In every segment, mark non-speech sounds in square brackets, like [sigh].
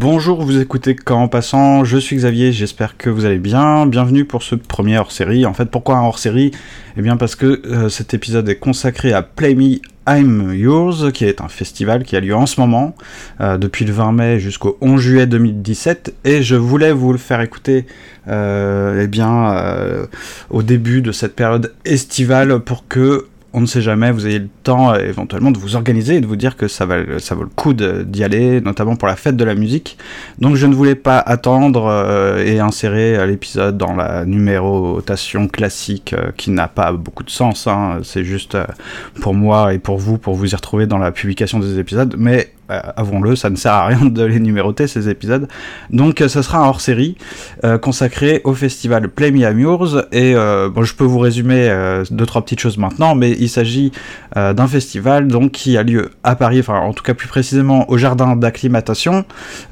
Bonjour, vous écoutez Quand en passant, je suis Xavier, j'espère que vous allez bien. Bienvenue pour ce premier hors-série. En fait, pourquoi un hors-série? Eh bien parce que euh, cet épisode est consacré à Play Me I'm Yours, qui est un festival qui a lieu en ce moment, euh, depuis le 20 mai jusqu'au 11 juillet 2017, et je voulais vous le faire écouter euh, eh bien, au début de cette période estivale pour que on ne sait jamais, vous ayez le temps euh, éventuellement de vous organiser et de vous dire que ça, va, ça vaut le coup d'y aller, notamment pour la fête de la musique. Donc je ne voulais pas attendre euh, et insérer euh, l'épisode dans la numérotation classique qui n'a pas beaucoup de sens, hein. c'est juste pour moi et pour vous, pour vous y retrouver dans la publication des épisodes, mais avouons-le, ça ne sert à rien de les numéroter ces épisodes. Donc euh, ce sera un hors-série euh, consacré au festival Play Me Yours et euh, bon, je peux vous résumer euh, deux trois petites choses maintenant, mais il s'agit euh, d'un festival donc qui a lieu à Paris, enfin en tout cas plus précisément au jardin d'acclimatation.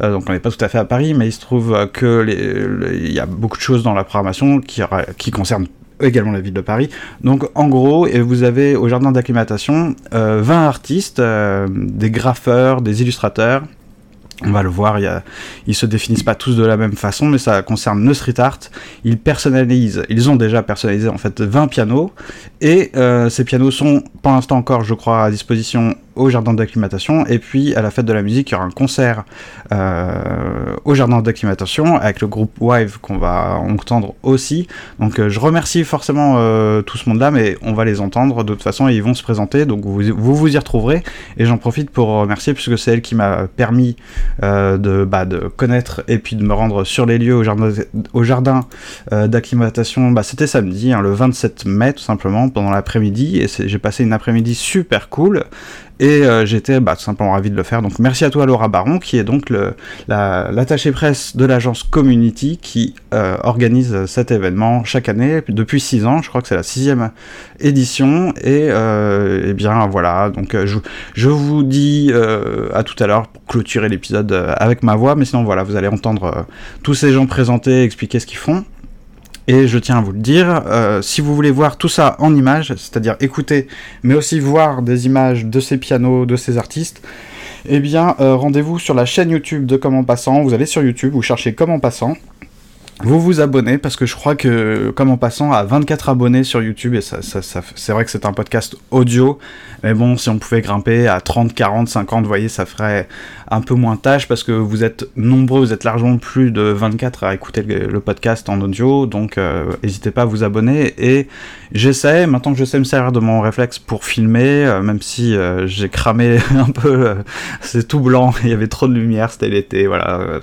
Euh, donc on n'est pas tout à fait à Paris, mais il se trouve euh, que les- les- il y a beaucoup de choses dans la programmation qui, qui concernent également la ville de Paris. Donc en gros, vous avez au jardin d'acclimatation euh, 20 artistes, euh, des graffeurs, des illustrateurs. On va le voir, y a, ils se définissent pas tous de la même façon, mais ça concerne le street art. Ils personnalisent, ils ont déjà personnalisé en fait 20 pianos, et euh, ces pianos sont pour l'instant encore, je crois, à disposition au jardin d'acclimatation, et puis à la fête de la musique, il y aura un concert euh, au jardin d'acclimatation avec le groupe Wive qu'on va entendre aussi. Donc euh, je remercie forcément euh, tout ce monde-là, mais on va les entendre de toute façon ils vont se présenter, donc vous vous, y retrouverez. Et j'en profite pour remercier puisque c'est elle qui m'a permis de, bah, de connaître et puis de me rendre sur les lieux au jardin, d'acclimatation. Bah, C'était samedi, hein, le 27 mai tout simplement, pendant l'après-midi, et j'ai passé une après-midi super cool. Et euh, j'étais bah, tout simplement ravi de le faire. Donc merci à toi Laura Baron, qui est donc le, la- l'attaché presse de l'agence Community qui euh, organise cet événement chaque année depuis 6 ans. Je crois que c'est la sixième édition. Et, euh, eh bien voilà, donc euh, je, je vous dis euh, à tout à l'heure pour clôturer l'épisode euh, avec ma voix. Mais sinon voilà, vous allez entendre euh, tous ces gens présenter, expliquer ce qu'ils font. Et je tiens à vous le dire, euh, si vous voulez voir tout ça en images, c'est-à-dire écouter, mais aussi voir des images de ces pianos, de ces artistes, eh bien, euh, rendez-vous sur la chaîne YouTube de Comment Passant. Vous allez sur YouTube, vous cherchez Comment Passant. Vous vous abonnez parce que je crois que Comment Passant a 24 abonnés sur YouTube et ça, c'est vrai que c'est un podcast audio, mais bon, si on pouvait grimper à 30, 40, 50, vous voyez, ça ferait un peu moins tâche parce que vous êtes nombreux, vous êtes largement plus de 24 à écouter le, podcast en audio, donc euh, n'hésitez pas à vous abonner et j'essaie, maintenant que je sais me servir de mon réflexe pour filmer, euh, même si euh, j'ai cramé [laughs] un peu, c'est tout blanc, [laughs] il y avait trop de lumière, c'était l'été, voilà.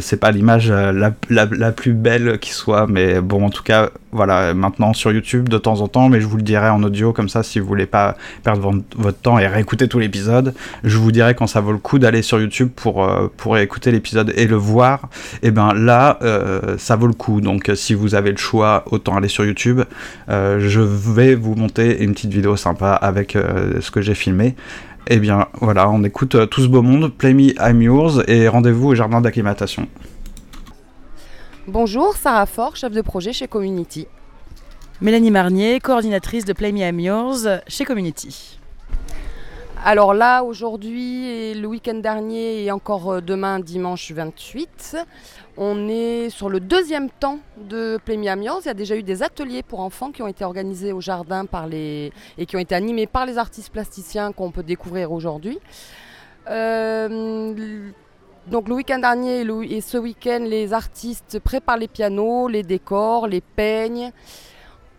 c'est pas l'image euh, la, la, plus belle qui soit, mais bon, en tout cas, voilà, maintenant sur YouTube de temps en temps, mais je vous le dirai en audio comme ça si vous voulez pas perdre vo- votre temps et réécouter tout l'épisode. Je vous dirai quand ça vaut le coup d'aller sur YouTube pour, euh, pour écouter l'épisode et le voir. Et ben là, euh, ça vaut le coup. Donc si vous avez le choix, autant aller sur YouTube. Euh, je vais vous monter une petite vidéo sympa avec ce que j'ai filmé. Et bien voilà, on écoute euh, tout ce beau monde, Play Me I'm Yours et rendez-vous au jardin d'acclimatation. Bonjour, Sarah Fort, chef de projet chez Community. Mélanie Marnier, coordinatrice de Play Me I'm Yours chez Community. Alors là, aujourd'hui, et le week-end dernier et encore euh, demain, dimanche 28, on est sur le deuxième temps de Play Me I'm Yours. Il y a déjà eu des ateliers pour enfants qui ont été organisés au jardin par les... et qui ont été animés par les artistes plasticiens qu'on peut découvrir aujourd'hui. Euh, donc le week-end dernier et, ce week-end, les artistes préparent les pianos, les décors, les peignes.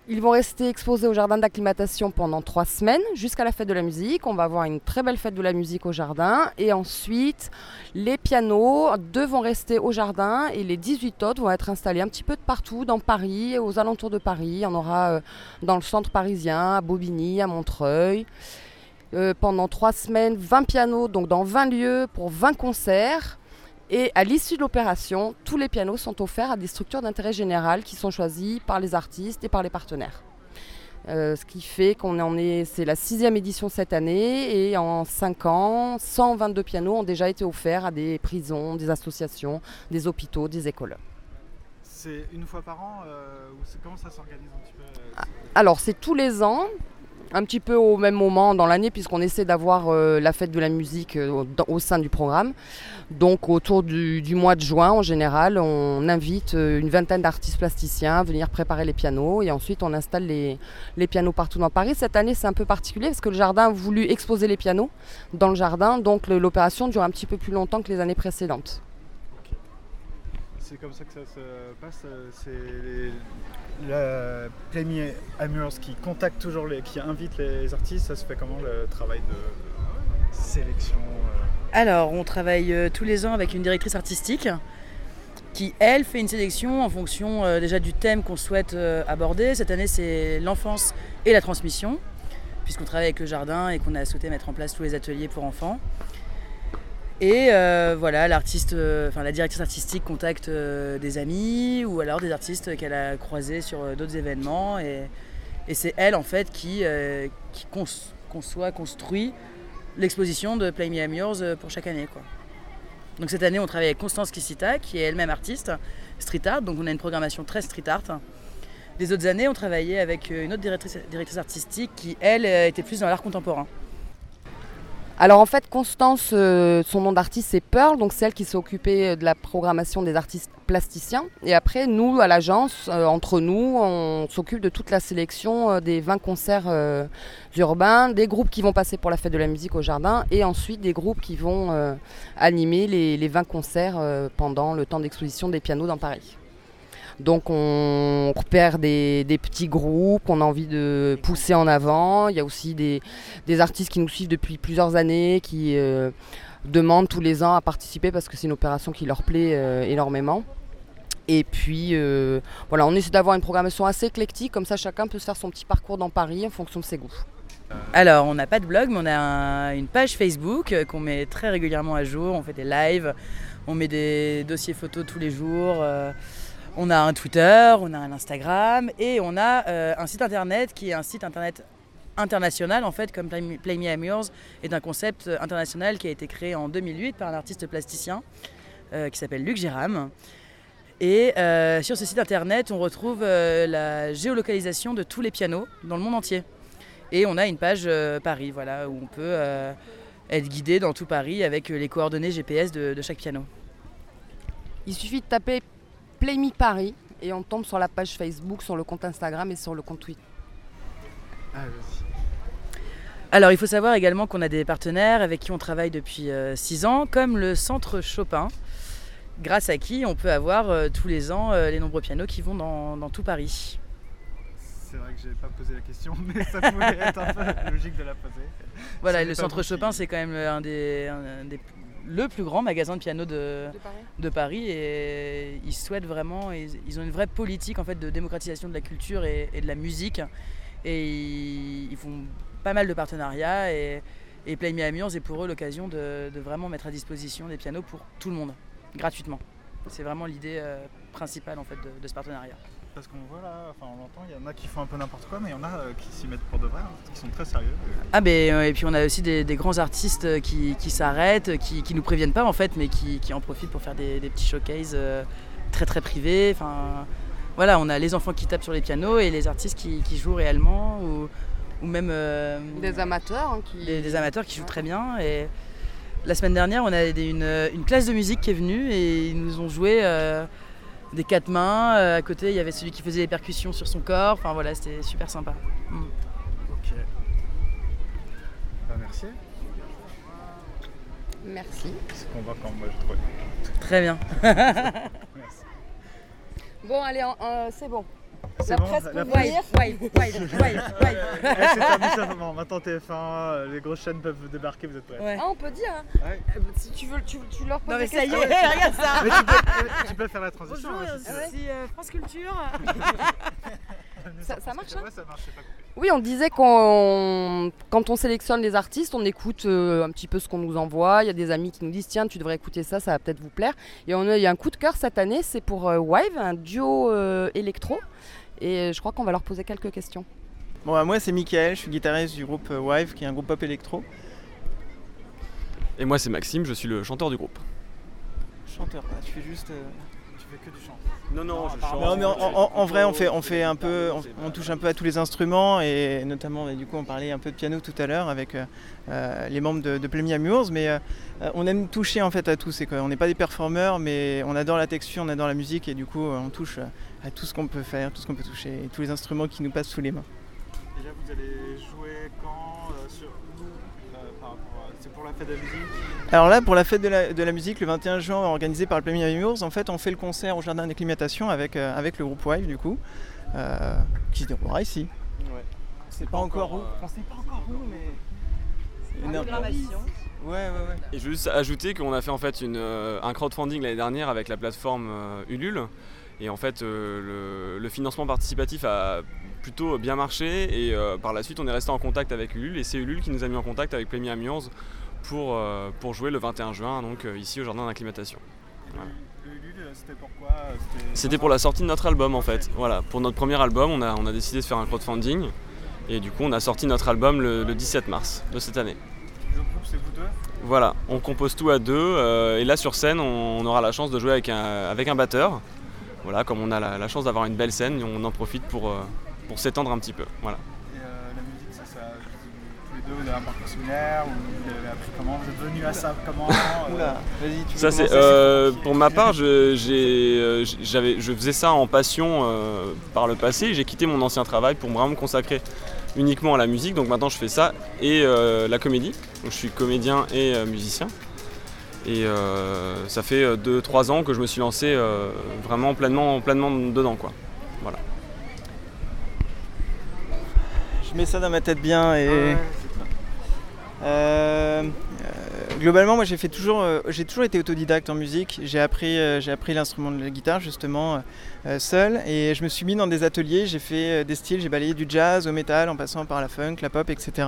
Ils vont rester exposés au jardin d'acclimatation pendant trois semaines jusqu'à la fête de la musique. On va avoir une très belle fête de la musique au jardin. Et ensuite, les pianos, deux vont rester au jardin et les 18 autres vont être installés un petit peu de partout dans Paris aux alentours de Paris. En aura euh, dans le centre parisien, à Bobigny, à Montreuil. Euh, pendant trois semaines, 20 pianos, donc dans 20 lieux pour 20 concerts. Et à l'issue de l'opération, tous les pianos sont offerts à des structures d'intérêt général qui sont choisies par les artistes et par les partenaires. Euh, ce qui fait qu'on en est, c'est la sixième édition cette année et en cinq ans, 122 pianos ont déjà été offerts à des prisons, des associations, des hôpitaux, des écoles. C'est une fois par an ou comment ça s'organise un petit peu Alors c'est tous les ans. Un petit peu au même moment dans l'année, puisqu'on essaie d'avoir la fête de la musique au sein du programme. Donc autour du, mois de juin, en général, on invite une vingtaine d'artistes plasticiens à venir préparer les pianos et ensuite on installe les, les pianos partout dans Paris. Cette année, c'est un peu particulier parce que le jardin a voulu exposer les pianos dans le jardin, donc l'opération dure un petit peu plus longtemps que les années précédentes c'est comme ça que ça se passe. Euh, c'est la Amers qui contacte toujours les, qui invite les artistes. Ça se fait comment le travail de sélection euh? Alors, on travaille euh, tous les ans avec une directrice artistique qui, elle, fait une sélection en fonction déjà du thème qu'on souhaite aborder. Cette année, c'est l'enfance et la transmission, puisqu'on travaille avec le jardin et qu'on a souhaité mettre en place tous les ateliers pour enfants. Et euh, voilà, l'artiste, euh, enfin la directrice artistique contacte euh, des amis ou alors des artistes qu'elle a croisés sur d'autres événements. Et, c'est elle en fait qui, conçoit, construit l'exposition de Play Me I'm Yours pour chaque année. Donc cette année, on travaille avec Constance Kissita, qui est elle-même artiste, street art. Donc on a une programmation très street art. Les autres années, on travaillait avec une autre directrice artistique qui, elle, était plus dans l'art contemporain. Alors en fait, Constance, euh, son nom d'artiste c'est Pearl, donc c'est elle qui s'est occupée euh, de la programmation des artistes plasticiens. Et après, nous, à l'agence, euh, entre nous, on s'occupe de toute la sélection des 20 concerts urbains, des groupes qui vont passer pour la fête de la musique au jardin, et ensuite des groupes qui vont animer les, les 20 concerts pendant le temps d'exposition des pianos dans Paris. Donc on repère des, petits groupes qu'on a envie de pousser en avant. Il y a aussi des, artistes qui nous suivent depuis plusieurs années, qui euh, demandent tous les ans à participer parce que c'est une opération qui leur plaît euh, énormément. Et puis euh, voilà, on essaie d'avoir une programmation assez éclectique, comme ça chacun peut se faire son petit parcours dans Paris en fonction de ses goûts. Alors, on n'a pas de blog, mais on a une page Facebook qu'on met très régulièrement à jour. On fait des lives, on met des dossiers photos tous les jours. On a un Twitter, on a un Instagram et on a euh, un site internet qui est un site internet international en fait, comme Play Me, Yours, est un concept international qui a été créé en 2008 par un artiste plasticien euh, qui s'appelle Luc Géram. Et euh, sur ce site internet, on retrouve la géolocalisation de tous les pianos dans le monde entier. Et on a une page Paris, voilà, où on peut être guidé dans tout Paris avec les coordonnées GPS de chaque piano. Il suffit de taper Play Me Paris et on tombe sur la page Facebook, sur le compte Instagram et sur le compte Twitter. Ah, Alors il faut savoir également qu'on a des partenaires avec qui on travaille depuis 6 euh, ans, comme le Centre Chopin, grâce à qui on peut avoir euh, tous les ans euh, les nombreux pianos qui vont dans, tout Paris. C'est vrai que je pas posé la question, [laughs] mais ça pouvait être un peu logique de la poser. Voilà, le Centre Chopin, c'est quand même un des, un des le plus grand magasin de piano de, de, Paris. et ils souhaitent vraiment, ils, ont une vraie politique en fait de démocratisation de la culture et, de la musique et ils, font pas mal de partenariats et, et Play est pour eux l'occasion de, vraiment mettre à disposition des pianos pour tout le monde, gratuitement. C'est vraiment l'idée euh, principale en fait de ce partenariat parce qu'on voit là, enfin on l'entend, il y en a qui font un peu n'importe quoi, mais il y en a euh, qui s'y mettent pour de vrai, hein, qui sont très sérieux. Ah ben euh, et puis on a aussi des, grands artistes qui, s'arrêtent, qui, qui nous préviennent pas en fait, mais qui, en profitent pour faire des, petits showcases très très privés. Enfin voilà, on a les enfants qui tapent sur les pianos et les artistes qui, jouent réellement ou, ou même des amateurs hein, qui... Des, amateurs qui jouent très bien et la semaine dernière on a une, une, classe de musique qui est venue et ils nous ont joué des quatre mains. Euh, à côté, il y avait celui qui faisait les percussions sur son corps. Enfin voilà, c'était super sympa. Mm. Ok. Bah, merci. Merci. C'est convaincant, moi, je trouve. Très bien. [laughs] merci. Bon, allez, c'est bon. C'est bon, presse la presse. Wave, wave, wave, wave. maintenant TF1, euh, les grosses chaînes peuvent débarquer, vous êtes prêts ouais. Ah, on peut dire. Hein. Ouais. Euh, si tu veux, tu, tu leur poses Non mais ça y est, [laughs] regarde ça. Mais tu, peux, tu peux faire la transition. Bonjour, hein, c'est euh, France Culture. [laughs] [laughs] ça, ça, marche hein Ouais, ça marche, pas Oui, on disait qu'on, quand on sélectionne les artistes, on écoute euh, un petit peu ce qu'on nous envoie. Il y a des amis qui nous disent tiens, tu devrais écouter ça, ça va peut-être vous plaire. Et on a, il y a un coup de cœur cette année, c'est pour Wave, un duo électro. Et je crois qu'on va leur poser quelques questions. Bon, bah, moi c'est Mickaël, je suis guitariste du groupe euh, Wive, qui est un groupe pop électro. Et moi c'est Maxime, je suis le chanteur du groupe. Chanteur, tu fais juste. Euh, Tu fais que du chant Non, non, je chante. Non, mais en, en- en vrai, on fait, on fait un peu, on, on touche un peu à tous les instruments et notamment, et du coup, on parlait un peu de piano tout à l'heure avec euh, euh, les membres de, de Amours, mais euh, on aime toucher en fait à tout. C'est quoi On n'est pas des performeurs, mais on adore la texture, on adore la musique et du coup, on touche à tout ce qu'on peut faire, tout ce qu'on peut toucher, et tous les instruments qui nous passent sous les mains. Déjà, vous allez jouer quand euh, sur où euh, par rapport à- C'est pour la fête de la musique Alors là, pour la fête de la, de la musique, le 21 juin, organisé par le Plemy Amours, en fait, on fait le concert au jardin d'acclimatation avec, euh, avec le groupe Wive, du coup, euh, qui se déroulera ici. Ouais. C'est pas encore où. euh, On sait pas encore où, mais. c'est. Programmation. Ouais, ouais, ouais. Et je veux juste ajouter qu'on a fait en fait une, euh, un crowdfunding l'année dernière avec la plateforme euh, Ulule. Et en fait, euh, le, le financement participatif a plutôt bien marché. Et euh, par la suite, on est resté en contact avec Ulule. Et c'est Ulule qui nous a mis en contact avec Plemy Amiens pour, euh, pour jouer le 21 juin, donc euh, ici au jardin d'acclimatation. Voilà. C'était pourquoi C'était pour la sortie de notre album en fait. Voilà, pour notre premier album, on a, on a décidé de faire un crowdfunding. Et du coup, on a sorti notre album le, le 17 mars de cette année. Le groupe, c'est vous deux? Voilà, on compose tout à deux. euh, et là, sur scène, on, on aura la chance de jouer avec un, avec un batteur. Voilà, comme on a la, la chance d'avoir une belle scène, on en profite pour, euh, pour s'étendre un petit peu. Voilà. Deux, vous avez un parcours similaire ou vous l'avez appris comment Vous êtes venus à ça comment euh, Oula, vas-y, tu veux Ça, c'est, euh, pour ma part, je, j'ai, euh, j'avais, je faisais ça en passion euh, par le passé. J'ai quitté mon ancien travail pour vraiment me consacrer uniquement à la musique. Donc maintenant, je fais ça et euh, la comédie. Donc, je suis comédien et euh, musicien. Et euh, ça fait 2-3 ans que je me suis lancé euh, vraiment pleinement, pleinement dedans. Quoi. Je mets ça dans ma tête bien et. Globalement, moi j'ai fait toujours, euh, j'ai toujours été autodidacte en musique. J'ai appris, euh, l'instrument de la guitare justement euh, seul et je me suis mis dans des ateliers. J'ai fait euh, des styles, j'ai balayé du jazz au métal en passant par la funk, la pop, etc.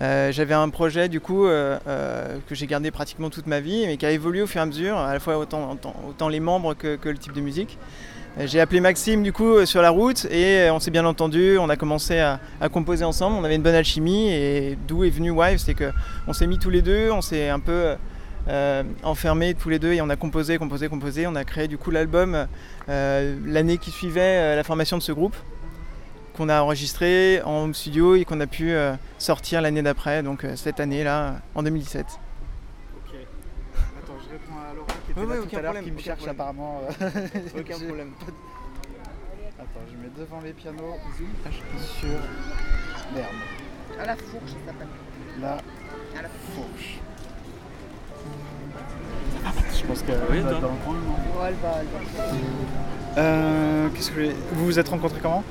Euh, J'avais un projet du coup euh, euh, que j'ai gardé pratiquement toute ma vie, mais qui a évolué au fur et à mesure, à la fois autant, les membres que le type de musique. J'ai appelé Maxime du coup euh, sur la route et euh, on s'est bien entendu, on a commencé à, composer ensemble, on avait une bonne alchimie et d'où est venu Wife, c'est que on s'est mis tous les deux, on s'est un peu euh, enfermés tous les deux et on a composé, composé, composé, on a créé du coup l'album l'année qui suivait la formation de ce groupe qu'on a enregistré en home studio et qu'on a pu sortir l'année d'après, donc cette année là, en 2017. Réponds à Laura qui était Ouais, là ouais, tout aucun à l'heure, problème, qui me cherche problème. apparemment. euh, [laughs] Aucun problème. Attends, je mets devant les pianos, zoom sur. Merde. À la fourche, ça s'appelle. La À la fourche. Je pense qu'elle Oui, va toi être dans le Ouais, elle va, elle va. Euh, Qu'est-ce que Vous vous êtes rencontrés comment?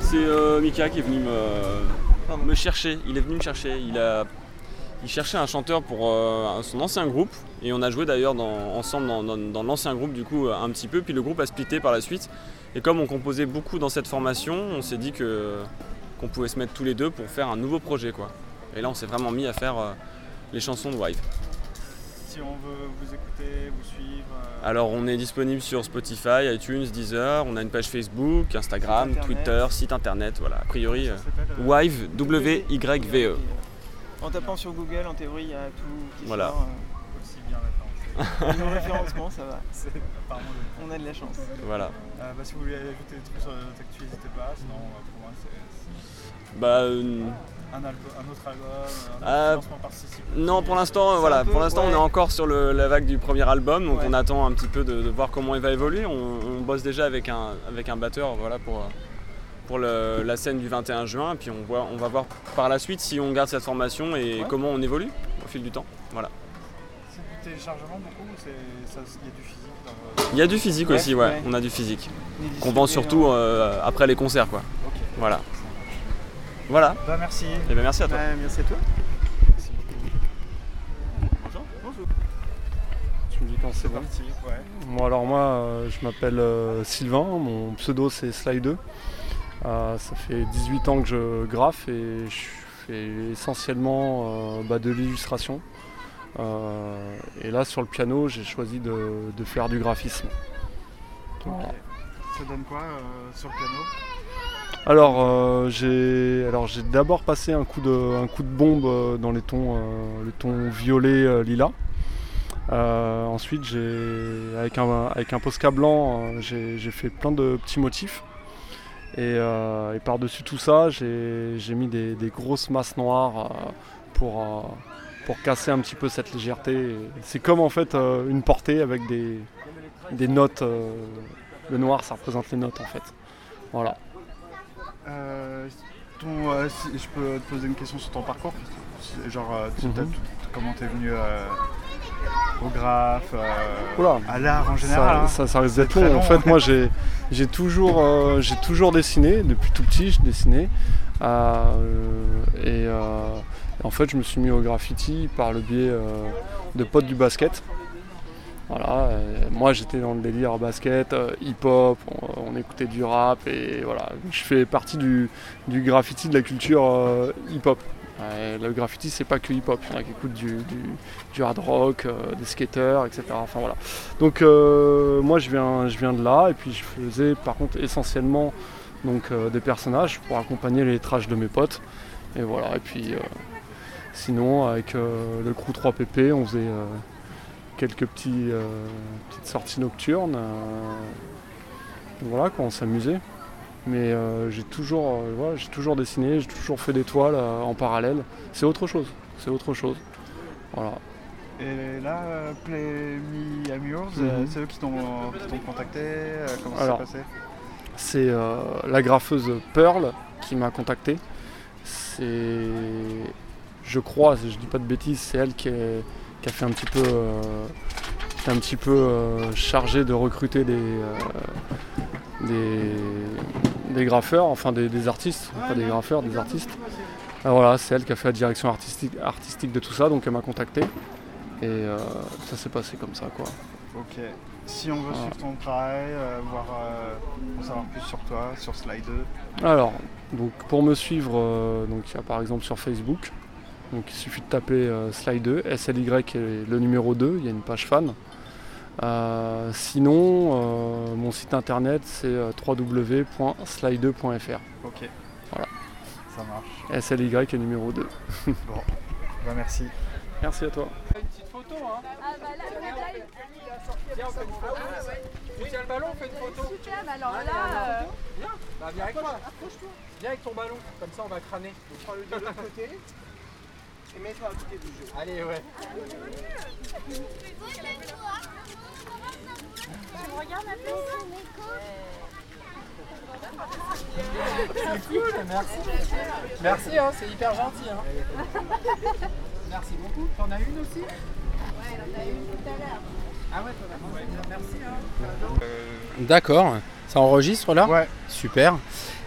C'est euh, Mika qui est venu me, me chercher. Il est venu me chercher. Il, a, il cherchait un chanteur pour euh, son ancien groupe. Et on a joué d'ailleurs ensemble dans, dans- dans l'ancien groupe du coup un petit peu. Puis le groupe a splitté par la suite. Et comme on composait beaucoup dans cette formation, on s'est dit que qu'on pouvait se mettre tous les deux pour faire un nouveau projet quoi. Et là on s'est vraiment mis à faire euh, les chansons de Wife. Si on veut vous écouter, vous suivre. euh, Alors on est disponible sur Spotify, iTunes, Deezer, on a une page Facebook, Instagram. Twitter, site internet, voilà. A priori, euh, s'appelle, euh, Wive, W-Y-V-E. En tapant sur Google, en théorie, il y a tout qui Voilà. sort. Aussi bien référencé. euh, le référencement, ça va. Apparemment On a de la chance. Voilà. Euh, bah, si vous voulez ajouter des trucs sur notre actu, n'hésitez pas. Sinon, euh, pour moi, c'est Bah euh, un, album, un autre album, un autre Ah, participatif. non, pour l'instant, euh, voilà, peu, pour l'instant, on est encore sur le- la vague du premier album, donc Ouais. on attend un petit peu de, de voir comment il va évoluer. On, on bosse déjà avec un, avec un batteur, voilà, pour, pour le- la scène du 21 juin, puis on, voit, on va voir par la suite si on garde cette formation et Ouais. comment on évolue au fil du temps. Voilà. Téléchargement beaucoup il y a du physique dans Il y a du physique Ouais, aussi, ouais, ouais. on a du physique. Qu'on vend surtout en- euh, après les concerts, quoi. Ok. Voilà. Voilà. Bah, merci. Et bien merci à toi. Merci à toi. Merci beaucoup. Bonjour. Bonjour. Tu me dis quand c'est bon. Parti, ouais. Moi alors moi euh, je m'appelle euh, Sylvain, mon pseudo c'est Sly2. Euh, ça fait 18 ans que je graffe et je fais essentiellement euh, bah, de l'illustration. Euh, et là sur le piano j'ai choisi de, de faire du graphisme. Ça donne quoi euh, sur le piano? Alors euh, j'ai alors j'ai d'abord passé un coup de un coup de bombe euh, dans les tons euh, les tons violet lilas. Euh, ensuite, j'ai, avec, un, avec un Posca blanc, j'ai, fait plein de petits motifs. Et, et par-dessus tout ça, j'ai, j'ai mis des, des grosses masses noires pour, pour casser un petit peu cette légèreté. Et C'est comme en fait euh, une portée avec des, des notes. euh, le noir, ça représente les notes en fait. Voilà. Euh, ton, si je peux te poser une question sur ton parcours Genre, tu- Mhm. t'as tout- comment t'es venu au graphe, euh, à l'art en général Ça, hein ça, ça risque d'être très long. long, En fait, ouais. moi, j'ai, toujours, euh, toujours dessiné. Depuis tout petit, je dessinais. Euh, et en fait, je me suis mis au graffiti par le biais euh, de potes du basket. Voilà. euh, moi, j'étais dans le délire basket, euh, hip-hop. On, écoutait du rap et voilà. Je fais partie du, graffiti de la culture hip-hop. Le graffiti, c'est pas que hip-hop. Il y en a qui écoutent du, hard rock, des skateurs, etc. Enfin voilà. Donc moi je viens, je viens de là et puis je faisais par contre essentiellement donc, des personnages pour accompagner les lettrages de mes potes. Et voilà, et puis sinon avec euh, le crew 3PP on faisait euh, quelques petits, euh, petites sorties nocturnes. voilà quoi, on s'amusait. Mais j'ai toujours, voilà, j'ai toujours dessiné, j'ai toujours fait des toiles en parallèle. C'est autre chose, c'est autre chose. Voilà. Et là, Play Me Yours, Mhm. c'est eux qui t'ont contacté Comment ça s'est passé? C'est la graffeuse Pearl qui m'a contacté. C'est, je crois, si je dis pas de bêtises, c'est elle qui, est- qui a fait un petit peu, euh, qui est un petit peu euh, chargée de recruter des, euh, des, des graffeurs, enfin des, des artistes, pas des graffeurs, des artistes. Ah, voilà, c'est elle qui a fait la direction artistique, artistique de tout ça, donc elle m'a contacté. Et euh, ça s'est passé comme ça, quoi. Ok. Si on veut Voilà. suivre ton travail, euh, voir, euh, en savoir plus sur toi, sur Slide 2, Alors, donc pour me suivre, donc il y a par exemple sur Facebook, donc il suffit de taper euh, Slide2, SLY et le numéro 2, il y a une page fan. Euh, sinon, euh, mon site internet c'est euh, www.slide2.fr. ok. Voilà. Ça marche. SLY et numéro 2. [laughs] Bah, merci. Merci à toi. Une petite photo, hein Tiens, on fait une photo. Tu tiens le ballon, on fait une photo. alors là. Viens, bah, viens avec moi. Viens avec ton ballon, comme ça on va crâner. Donc prends-le de l'autre côté. Et mets-toi à côté du jeu. Allez, ouais. C'est cool, merci. Merci, hein, c'est hyper gentil. Hein. Merci beaucoup. T'en as une aussi? Ouais, t'en as une tout à l'heure. Ah ouais, t'en as une. Merci. Hein. D'accord, ça enregistre là? Ouais. Super.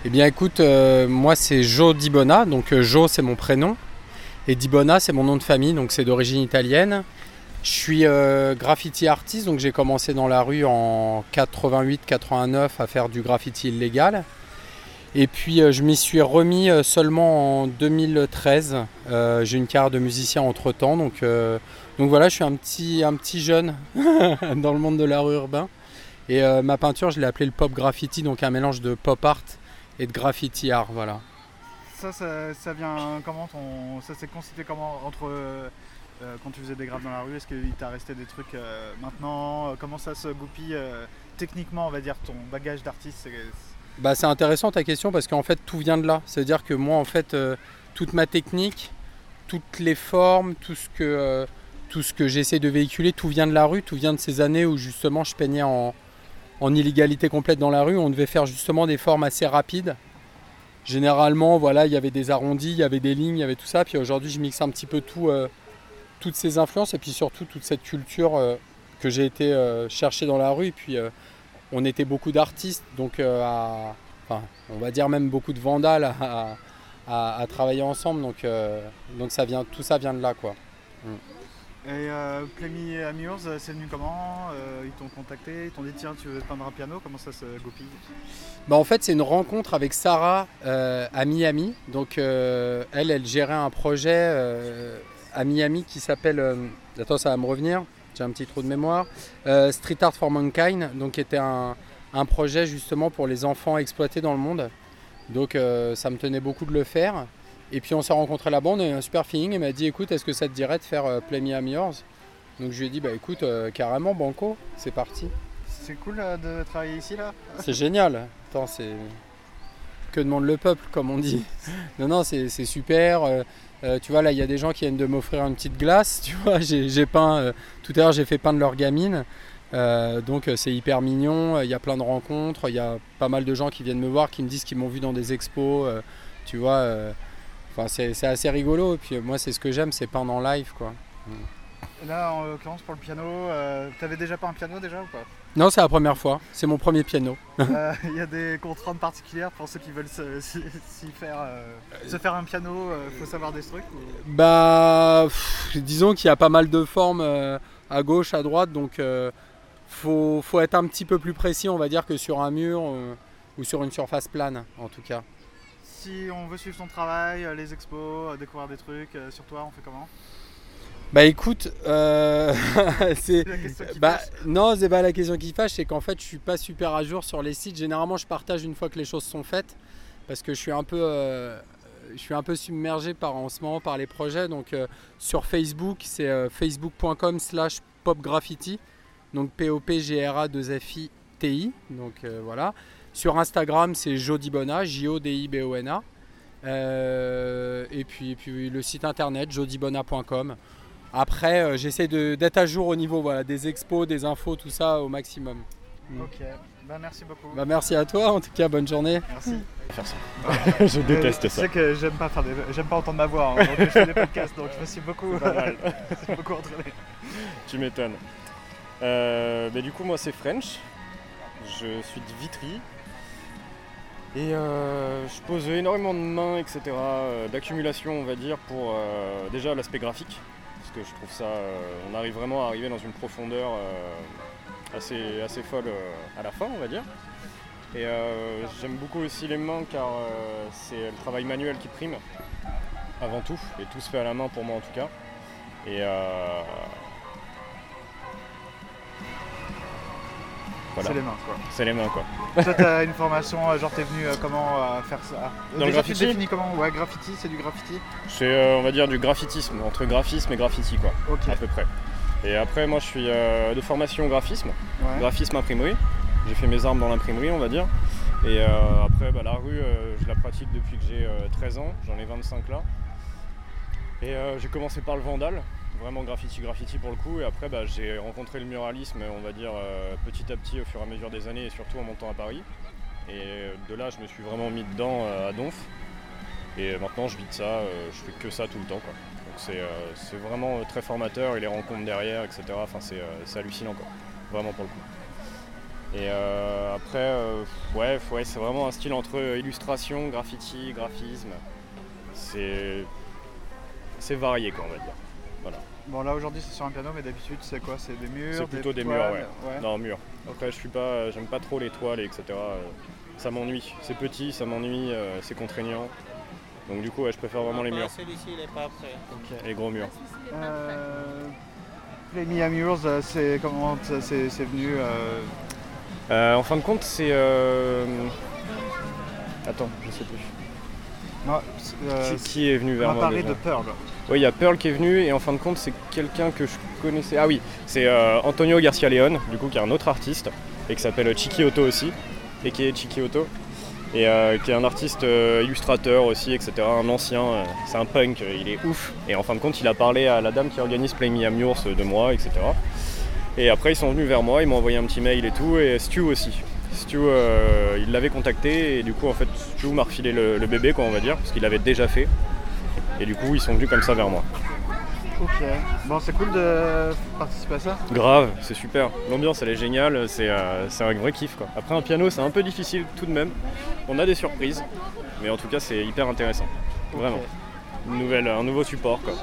Eh bien écoute, euh, moi c'est Joe Dibona, donc euh, Joe c'est mon prénom et Dibona c'est mon nom de famille, donc c'est d'origine italienne. Je suis euh, graffiti artiste, donc j'ai commencé dans la rue en 88-89 à faire du graffiti illégal. Et puis euh, je m'y suis remis euh, seulement en 2013. Euh, j'ai une carrière de musicien entre temps, donc, donc voilà, je suis un petit, un petit jeune [laughs] dans le monde de l'art urbain. Et ma peinture, je l'ai appelée le pop graffiti, donc un mélange de pop art et de graffiti art, voilà. Ça, ça, comment. Ça s'est constitué comment entre euh, euh, quand tu faisais des graphes dans la rue Est-ce qu'il t'a resté des trucs euh, maintenant Comment ça se goupille techniquement, on va dire, ton bagage d'artiste Bah, c'est intéressant ta question parce qu'en fait tout vient de là. C'est-à-dire que moi en fait toute ma technique, toutes les formes, tout ce que, tout ce que j'essaie de véhiculer, tout vient de la rue, tout vient de ces années où justement je peignais en, en illégalité complète dans la rue. On devait faire justement des formes assez rapides. Généralement, voilà, il y avait des arrondis, il y avait des lignes, il y avait tout ça. Puis aujourd'hui, je mixe un petit peu tout, euh, toutes ces influences et puis surtout toute cette culture euh, que j'ai été euh, chercher dans la rue. Puis, on était beaucoup d'artistes, donc on va dire même beaucoup de vandales à, travailler ensemble. Donc, donc ça vient, tout ça vient de là, quoi. Et euh, I'm Yours, euh, c'est venu comment Euh, Ils t'ont contacté, ils t'ont dit tiens tu veux peindre un piano, comment ça se goupille? Bah, en fait, c'est une rencontre avec Sarah euh, à Miami. Donc, elle, elle gérait un projet à Miami qui s'appelle. attends, ça va me revenir. J'ai un petit trou de mémoire. Street Art for Mankind, donc qui était un, projet justement pour les enfants exploités dans le monde. Donc, ça me tenait beaucoup de le faire. Et puis, on s'est rencontrés là-bas, on a eu un super feeling. Elle m'a dit écoute, est-ce que ça te dirait de faire euh, Play Me I'm Yours? Donc je lui ai dit, bah écoute, euh, carrément, Banco, c'est parti. C'est cool euh, de travailler ici là? C'est génial. Attends, c'est. Que demande le peuple, comme on dit. [laughs] Non, non, c'est super. Euh, tu vois, là, il y a des gens qui viennent de m'offrir une petite glace. Tu vois, [laughs] j'ai peint. tout à l'heure, j'ai fait peindre leur gamine. Euh, donc, euh, c'est hyper mignon. Il y a plein de rencontres. Il y a pas mal de gens qui viennent me voir, qui me disent qu'ils m'ont vu dans des expos. tu vois, enfin, c'est assez rigolo. Et puis, euh, moi, c'est ce que j'aime, c'est peindre en live, quoi. Et Là, en l'occurrence, pour le piano, euh, t'avais déjà pas un piano déjà ou pas? Non, c'est la première fois. C'est mon premier piano. Euh, Il y a des contraintes particulières pour ceux qui veulent se, [laughs] faire, euh, se faire un piano, faut savoir des trucs ou- Bah, pff, disons qu'il y a pas mal de formes à gauche, à droite, donc faut, faut être un petit peu plus précis, on va dire, que sur un mur ou sur une surface plane, en tout cas. Si on veut suivre ton travail, euh, les expos, euh, découvrir des trucs euh, sur toi, on fait comment? Bah écoute, euh, [laughs] c'est bah, non, c'est pas la question qui fâche, c'est qu'en fait, je suis pas super à jour sur les sites. Généralement, je partage une fois que les choses sont faites, parce que je suis un peu, euh, je suis un peu submergé par en ce moment par les projets. Donc euh, sur Facebook, c'est facebook.com/slash popgraffiti, donc P O P G R A 2 F I T I. Donc voilà. Sur Instagram, c'est Jodibona, J O D I B O N A. Euh, et, puis, et puis le site internet jodibona.com. Après, euh, j'essaie d'être à jour au niveau voilà, des expos, des infos, tout ça au maximum. Mm. Ok, bah merci beaucoup. Bah, merci à toi, en tout cas, bonne journée. Merci. [laughs] Je Euh, déteste tu ça. sais que j'aime pas faire des... j'aime pas entendre ma voix, hein, donc je fais des podcasts, donc je me suis beaucoup, [laughs] je beaucoup entraîné. Tu m'étonnes. Euh, mais du coup, moi, c'est French. Je suis de Vitry. Et euh, je pose énormément de mains, etc. euh, D'accumulation, on va dire, pour euh, déjà l'aspect graphique. Parce que je trouve ça. on arrive vraiment à arriver dans une profondeur assez, assez folle à la fin, on va dire. Et j'aime beaucoup aussi les mains car c'est le travail manuel qui prime avant tout. Et tout se fait à la main pour moi en tout cas. Voilà. C'est les mains, quoi. C'est les mains quoi. Toi, t'as [laughs] une formation, euh, genre t'es venu euh, comment euh, faire ça? Dans le graffiti définis comment? Ouais, graffiti, c'est du graffiti C'est euh, on va dire du graphitisme, entre graphisme et graffiti quoi, Ok. à peu près. Et après moi je suis de formation graphisme, Ouais. graphisme imprimerie. J'ai fait mes armes dans l'imprimerie on va dire. Et après bah, la rue je la pratique depuis que j'ai euh, 13 ans, j'en ai 25 là. Et j'ai commencé par le vandal, vraiment graffiti graffiti pour le coup. Et après bah, j'ai rencontré le muralisme on va dire euh, petit à petit au fur et à mesure des années et surtout en montant à Paris. Et de là je me suis vraiment mis dedans euh, à Donf. Et maintenant je vis de ça, euh, je fais que ça tout le temps quoi. Donc c'est vraiment très formateur et les rencontres derrière, etc. Enfin c'est hallucinant quoi. Vraiment pour le coup. Et après, ouais, ouais, c'est vraiment un style entre illustration, graffiti, graphisme. C'est c'est varié quoi on va dire. Voilà. Bon, là aujourd'hui c'est sur un piano, mais d'habitude c'est quoi? C'est des murs C'est plutôt des, murs, ouais. Non, murs. Après, je suis pas, j'aime pas trop les toiles, etc. Ça m'ennuie. C'est petit, ça m'ennuie, euh, c'est contraignant. Donc du coup, ouais, je préfère vraiment les murs. Celui-ci, il n'est pas prêt. Ok. Les gros murs. Euh, Me Amures, euh, c'est comment c'est c'est venu euh, Euh, en fin de compte, c'est. euh, Attends, je sais plus. non, c'est, euh, qui, qui est venu On vers a moi parlé déjà de Pearl. Oui, il y a Pearl qui est venu et en fin de compte, c'est quelqu'un que je connaissais. Ah oui, c'est euh, Antonio Garcia Leon, du coup, qui est un autre artiste et qui s'appelle Chiki Otto aussi, et qui est Chiki Otto, et euh, qui est un artiste euh, illustrateur aussi, etc. Un ancien, c'est un punk, il est ouf. Et en fin de compte, il a parlé à la dame qui organise Play Me Amures de moi, etc. Et après, ils sont venus vers moi, ils m'ont envoyé un petit mail et tout, et Stu aussi. Stu, il l'avait contacté, et du coup, en fait, Stu m'a refilé le, le bébé, quoi, on va dire, parce qu'il l'avait déjà fait. Et du coup, ils sont venus comme ça vers moi. Ok. Bon, c'est cool de participer à ça. Grave, c'est super. L'ambiance, elle est géniale, c'est euh, un vrai kiff, quoi. Après, un piano, c'est un peu difficile tout de même. On a des surprises, mais en tout cas, c'est hyper intéressant. Vraiment. Une nouvelle, un nouveau support, quoi.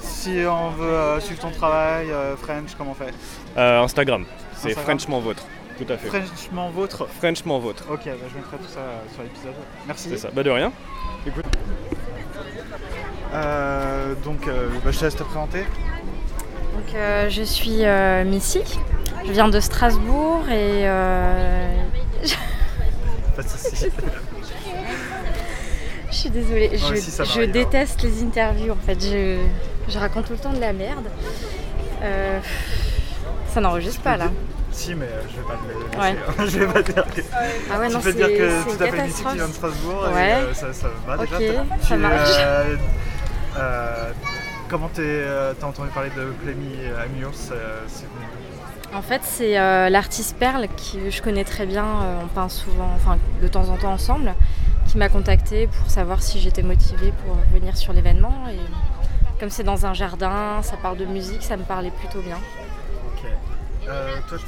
Si on veut euh, suivre ton travail, euh, French, comment on fait? Euh, Instagram, c'est Instagram. Frenchement Vôtre. Tout à fait. Franchement vôtre. Frenchement Vôtre. Ok, bah, je mettrai tout ça sur l'épisode. Merci. C'est ça. Bah de rien. Écoute. Euh, donc, euh, bah, je te laisse te présenter. Donc, euh, je suis Missy, je viens de Strasbourg et [laughs] Pas de soucis. [laughs] je suis désolée, je, hein. déteste les interviews en fait, je, je raconte tout le temps de la merde. Ça n'enregistre pas là. Si, mais je vais pas te laisser. Ouais. hein. [laughs] je vais pas dire que. Ah ouais, tu non, peux dire que tu t'appelles Missy qui catastrophe. vient de Strasbourg Ouais. et ça, ça va déjà. Ça tu, marche. Euh, euh, comment euh, t'as entendu parler de Clémy venu d'où En fait, c'est euh, l'artiste Perle que je connais très bien. euh, on peint souvent, enfin de temps en temps ensemble, qui m'a contacté pour savoir si j'étais motivée pour venir sur l'événement. Et comme c'est dans un jardin, ça parle de musique, ça me parlait plutôt bien. Ok. Euh, toi,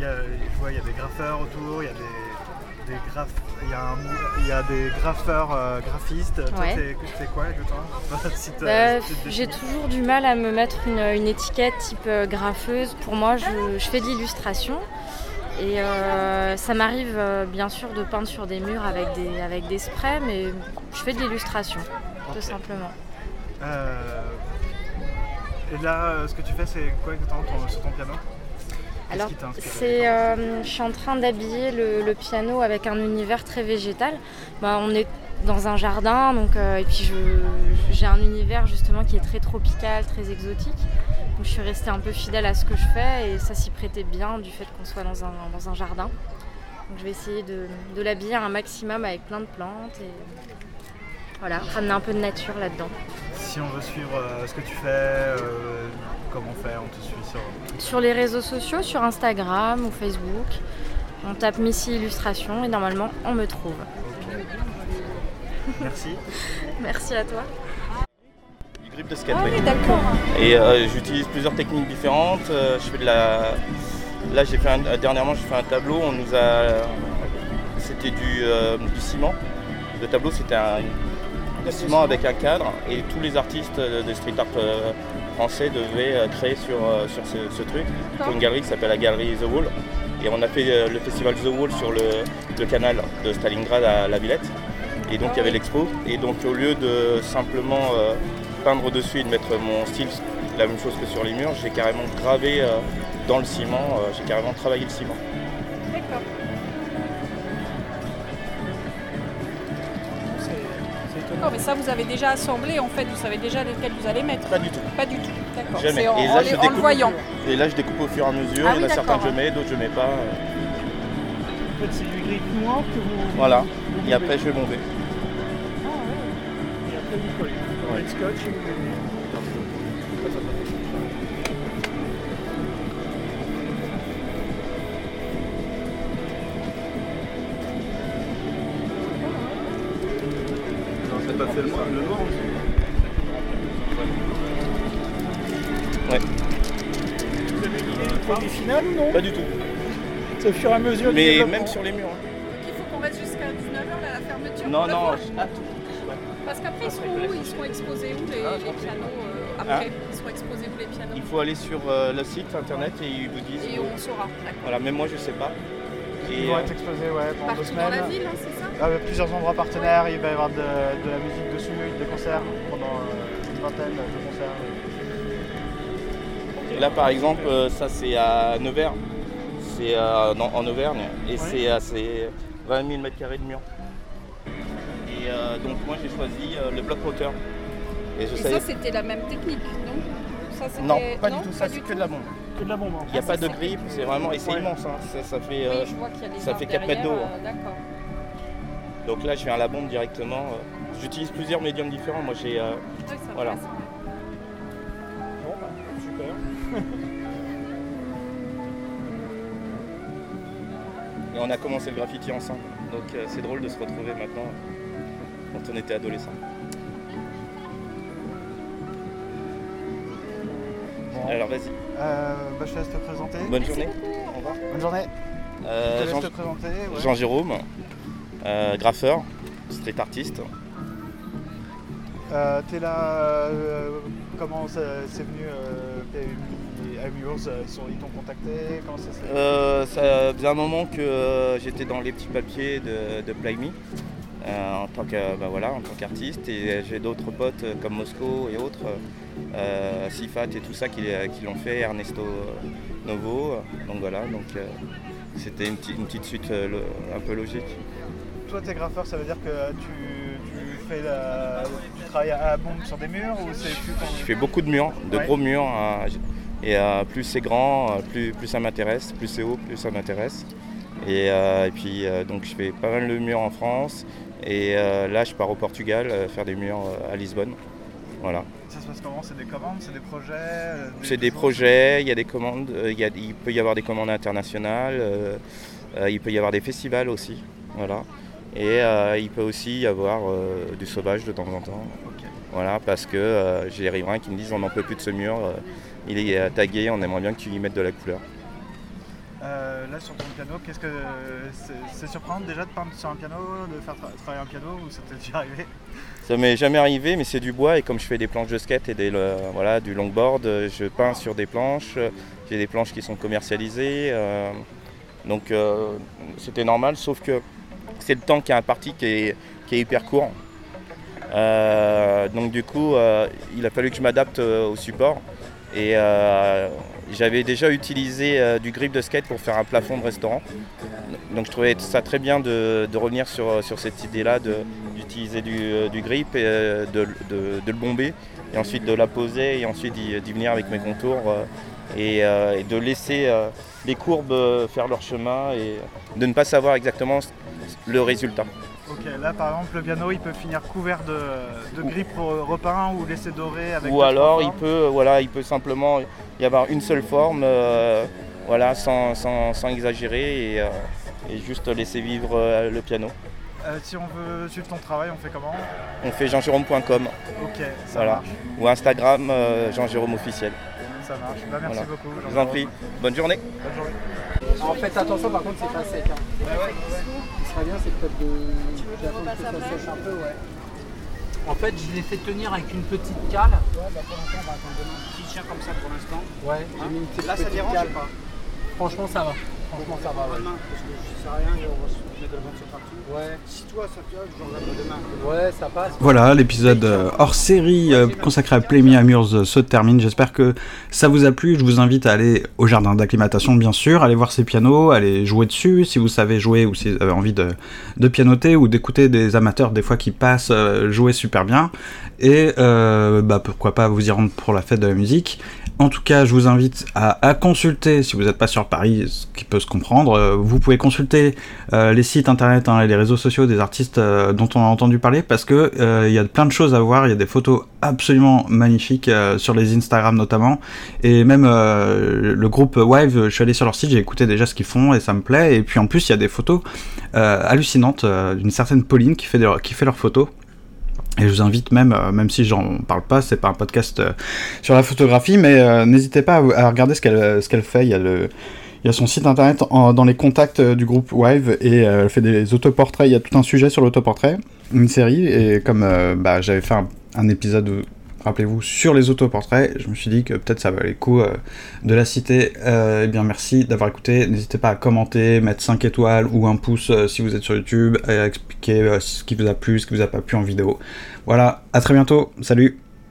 y a, je vois, il y a des graffeurs autour, il y a des, des il y a un mou- il y a des graffeurs euh, graphistes. Toi, Ouais. t'es quoi exactement Si t'as- Bah, si j'ai toujours du mal à me mettre une, une étiquette type euh, graffeuse. Pour moi, je, je fais de l'illustration. Et euh, ça m'arrive euh, bien sûr de peindre sur des murs avec des, avec des sprays, mais je fais de l'illustration, tout simplement. Euh, et là, euh, ce que tu fais, c'est quoi exactement ton- sur ton piano? Alors, c'est, euh, je suis en train d'habiller le, le piano avec un univers très végétal. Bah, on est dans un jardin, donc, euh, et puis j'ai un univers justement qui est très tropical, très exotique. Donc je suis restée un peu fidèle à ce que je fais et ça s'y prêtait bien du fait qu'on soit dans un, dans un jardin. Donc je vais essayer de, de l'habiller un maximum avec plein de plantes et voilà, ramener un peu de nature là-dedans. Si on veut suivre euh, ce que tu fais, comment on fait On te suit sur. Sur les réseaux sociaux, sur Instagram ou Facebook, on tape Missy Illustration et normalement on me trouve. Merci. [laughs] Merci à toi. du grip de skate. Ah oui. d'accord. Et euh, j'utilise plusieurs techniques différentes. Euh, je fais de la. Là, j'ai fait un- euh, dernièrement, j'ai fait un tableau. On nous a. C'était du, euh, du ciment. Le tableau, c'était un, du ciment avec un cadre. Et tous les artistes de street art euh, français devaient euh, créer sur, euh, sur ce, ce truc pour une galerie qui s'appelle la galerie The Wall. Et on a fait euh, le festival The Wall sur le, le canal de Stalingrad à la Villette. Et donc il y avait l'expo. Et donc au lieu de simplement euh, peindre dessus et de mettre mon style, la même chose que sur les murs, j'ai carrément gravé euh, dans le ciment, euh, j'ai carrément travaillé le ciment. D'accord. Mais ça vous avez déjà assemblé en fait, vous savez déjà lequel vous allez mettre Pas du tout. Pas du tout, d'accord. C'est en, et en les- je en le voyant. Et là je découpe au fur et à mesure, Ah il y en a certains que je mets, d'autres je mets pas. En fait, c'est du gris noir que vous. Voilà. vous Et après je vais bomber. Et après, vous collez. Ouais. Avec scotch Pas du tout. C'est au fur et à mesure du Mais développement. même sur les murs. hein. Il faut qu'on reste jusqu'à 19h là, la fermeture. Non, non, voir. ah, Parce qu'après ils seront où Ils seront exposés où les, les pianos euh, après Hein Ils seront exposés où les pianos Il faut aller sur euh, le site internet et ils vous disent. Et on saura. Voilà, même moi je sais pas. Ils vont euh, être exposés ouais, pendant deux semaines. dans la ville, hein, c'est ça Ah, plusieurs endroits partenaires, il va y avoir de, de la musique dessus, des concerts pendant euh, une vingtaine de concerts. Là par exemple, euh, ça c'est à Nevers, c'est euh, en Auvergne et c'est à c'est 20 000 mètres carrés de mur. Et euh, donc moi j'ai choisi euh, le bloc moteur. Et je Et savais- ça c'était la même technique, non? Ça, Non, pas du tout, ça c'est que de la bombe. Que de la bombe. Il n'y a Ah, pas de c'est- grip, c'est vraiment. Et c'est Ouais. immense, hein. ça, ça fait, euh, ça fait 4 mètres d'eau. hein. Donc là je viens à la bombe directement. J'utilise plusieurs médiums différents. Moi j'ai. Oui, voilà. Et on a commencé le graffiti ensemble. Donc euh, c'est drôle de se retrouver maintenant quand on était adolescent. Bon. Alors vas-y. Euh, bah, je te laisse te présenter. Bonne journée. Au revoir. Bonne journée. Euh, je te laisse Jean- te présenter. ouais. Jean-Jérôme, euh, graffeur, street artiste. Euh, T'es là, euh, comment c'est venu euh, Euh, ils t'ont contacté Comment ça s'est Euh, ça faisait un moment que euh, j'étais dans les petits papiers de, de Play Me, euh, en tant que- bah voilà, en tant qu'artiste et j'ai d'autres potes comme Mosco et autres, euh, Sifat et tout ça qui, qui l'ont fait, Ernesto Novo. Donc voilà, donc euh, c'était une, petite- une petite suite un peu logique. Toi, t'es graffeur, ça veut dire que tu, tu fais la, tu travailles à la bombe sur des murs ou c'est tu Je fais beaucoup de murs, de Ouais. gros murs. hein. Et euh, plus c'est grand, euh, plus, plus ça m'intéresse, plus c'est haut, plus ça m'intéresse. Et, euh, et puis donc je fais pas mal de murs en France. Et là je pars au Portugal faire des murs à Lisbonne. Voilà. Ça se passe comment? C'est des commandes, c'est des projets C'est des projets, il y a des commandes, il, y a- il peut y avoir des commandes internationales, il peut y avoir des festivals aussi. Voilà. Et euh, il peut aussi y avoir euh, du sauvage de temps en temps. Voilà, parce que euh, j'ai les riverains qui me disent on n'en peut plus de ce mur, il est euh, tagué, on aimerait bien que tu y mettes de la couleur. Euh, là sur ton piano, qu'est-ce que c'est surprenant déjà de peindre sur un piano, de faire tra- travailler un piano ou ça t'est déjà arrivé? Ça m'est jamais arrivé, mais c'est du bois et comme je fais des planches de skate et des, le- voilà, du longboard, euh, je peins sur des planches. J'ai des planches qui sont commercialisées. euh, donc euh, c'était normal, sauf que c'est le temps qui est imparti qui est, qui est hyper court. Donc du coup, il a fallu que je m'adapte au support. Et euh, j'avais déjà utilisé euh, du grip de skate pour faire un plafond de restaurant. Donc je trouvais ça très bien de, revenir sur, sur cette idée-là, d'utiliser du, euh, du grip et de, de- le bomber, et ensuite de la poser, et ensuite d'y venir avec mes contours, et, de laisser les courbes faire leur chemin, et de ne pas savoir exactement le résultat. Ok, là par exemple le piano il peut finir couvert de, de gris re- repeint ou laisser doré avec Ou alors il peut, voilà, il peut simplement y avoir une seule forme, euh, voilà, sans, sans- sans exagérer, et, euh, et juste laisser vivre euh, le piano. Euh, si on veut suivre ton travail, on fait comment? On fait jeanjérôme.com. Ok, ça voilà. marche. Ou Instagram euh, Jean Jérôme officiel. Ça marche. Bah, merci Voilà. beaucoup. Je vous en prie. Bonne journée. Bonne journée. En fait, attention, par contre, c'est pas sec. Hein. Ce qui serait bien, c'est peut-être de. d'attendre que ça sèche un peu, ouais. En fait, je l'ai fait tenir avec une petite cale. Ouais, bah pour l'instant, on va attendre demain. Petit chien comme ça pour l'instant. Ouais, j'ai mis une petite, Là, ça petite dérange cale. ou pas? Franchement, ça va. Franchement, ça va, ouais. Demain, parce que je Voilà, l'épisode euh, hors série euh, consacré à Play Me Amures euh, se termine. J'espère que ça vous a plu. Je vous invite à aller au jardin d'acclimatation, bien sûr, aller voir ces pianos, aller jouer dessus si vous savez jouer ou si vous avez envie de, de pianoter ou d'écouter des amateurs des fois qui passent jouer super bien. Et euh, bah, pourquoi pas vous y rendre pour la fête de la musique. En tout cas, je vous invite à, à consulter, si vous n'êtes pas sur Paris, ce qui peut se comprendre, vous pouvez consulter euh, les sites internet hein, et les réseaux sociaux des artistes euh, dont on a entendu parler parce que euh, il y a plein de choses à voir, il y a des photos absolument magnifiques sur les Instagram notamment. Et même le groupe Wive, je suis allé sur leur site, j'ai écouté déjà ce qu'ils font et ça me plaît. Et puis en plus il y a des photos hallucinantes d'une certaine Pauline qui fait, qui fait leurs photos. Et je vous invite même, même si j'en parle pas, c'est pas un podcast sur la photographie, mais n'hésitez pas à, à regarder ce qu'elle ce qu'elle fait. Il y a le, il y a son site internet dans les contacts euh, du groupe Wive et euh, elle fait des autoportraits. Il y a tout un sujet sur l'autoportrait, une série. Et comme euh, bah, j'avais fait un, épisode, rappelez-vous, sur les autoportraits, je me suis dit que peut-être ça valait le coup de la citer. Eh bien, merci d'avoir écouté. N'hésitez pas à commenter, mettre 5 étoiles ou un pouce si vous êtes sur YouTube, et à expliquer ce qui vous a plu, ce qui vous a pas plu en vidéo. Voilà, à très bientôt. Salut